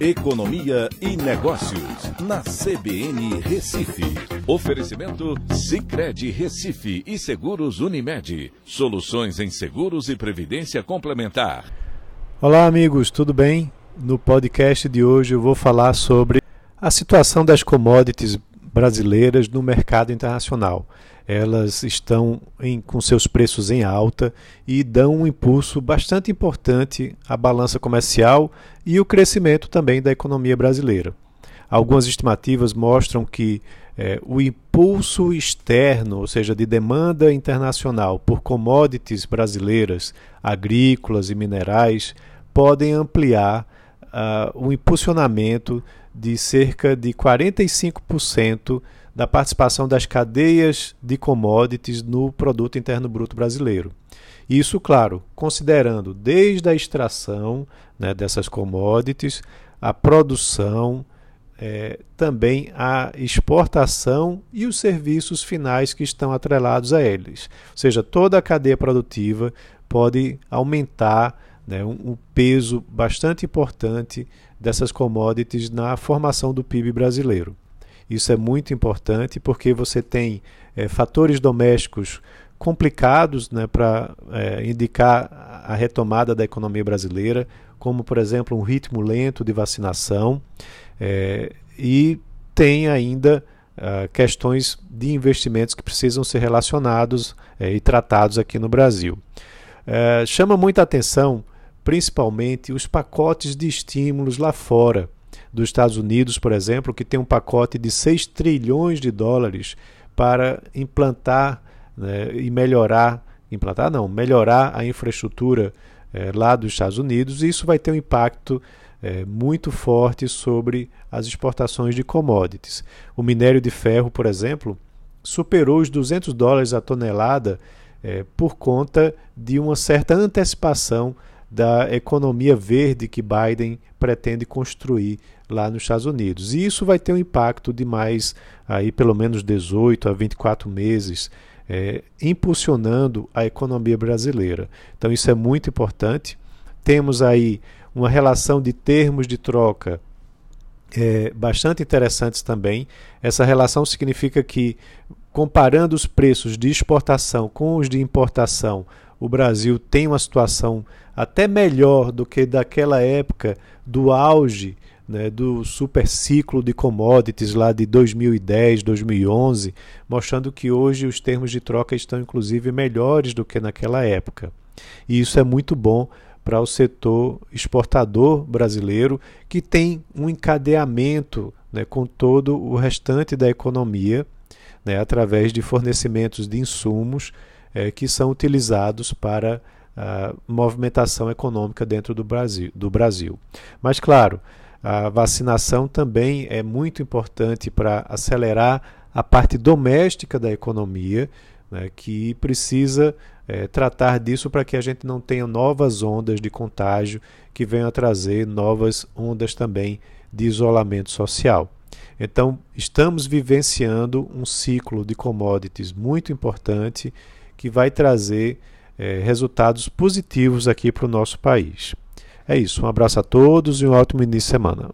Economia e Negócios, na CBN Recife. Oferecimento Cicred Recife e Seguros Unimed. Soluções em seguros e previdência complementar. Olá, amigos, tudo bem? No podcast de hoje eu vou falar sobre a situação das commodities brasileiras no mercado internacional. Elas estão em, com seus preços em alta e dão um impulso bastante importante à balança comercial e o crescimento também da economia brasileira. Algumas estimativas mostram que é, o impulso externo, ou seja, de demanda internacional por commodities brasileiras, agrícolas e minerais, podem ampliar uh, o impulsionamento de cerca de 45% da participação das cadeias de commodities no produto interno bruto brasileiro. Isso, claro, considerando desde a extração né, dessas commodities, a produção, é, também a exportação e os serviços finais que estão atrelados a eles. Ou seja, toda a cadeia produtiva pode aumentar né, um, um peso bastante importante dessas commodities na formação do PIB brasileiro. Isso é muito importante porque você tem é, fatores domésticos complicados né, para é, indicar a retomada da economia brasileira, como, por exemplo, um ritmo lento de vacinação, é, e tem ainda uh, questões de investimentos que precisam ser relacionados e tratados aqui no Brasil. Chama muita atenção principalmente os pacotes de estímulos lá fora dos Estados Unidos, por exemplo, que tem um pacote de 6 trilhões de dólares para implantar né, e melhorar implantar não, melhorar a infraestrutura é, lá dos Estados Unidos, e isso vai ter um impacto é, muito forte sobre as exportações de commodities. O minério de ferro, por exemplo, superou os 200 dólares a tonelada é, por conta de uma certa antecipação da economia verde que Biden pretende construir lá nos Estados Unidos. E isso vai ter um impacto de mais aí pelo menos 18 a 24 meses, é, impulsionando a economia brasileira. Então isso é muito importante. Temos aí uma relação de termos de troca é, bastante interessantes também. Essa relação significa que, comparando os preços de exportação com os de importação, o Brasil tem uma situação até melhor do que daquela época do auge né, do super ciclo de commodities lá de 2010, 2011, mostrando que hoje os termos de troca estão inclusive melhores do que naquela época. E isso é muito bom para o setor exportador brasileiro, que tem um encadeamento né, com todo o restante da economia, né, através de fornecimentos de insumos é, que são utilizados para a movimentação econômica dentro do Brasil, do Brasil. Mas, claro, a vacinação também é muito importante para acelerar a parte doméstica da economia, né, que precisa é, tratar disso para que a gente não tenha novas ondas de contágio que venham trazer novas ondas também de isolamento social. Então, estamos vivenciando um ciclo de commodities muito importante que vai trazer é, resultados positivos aqui para o nosso país. É isso, um abraço a todos e um ótimo início de semana.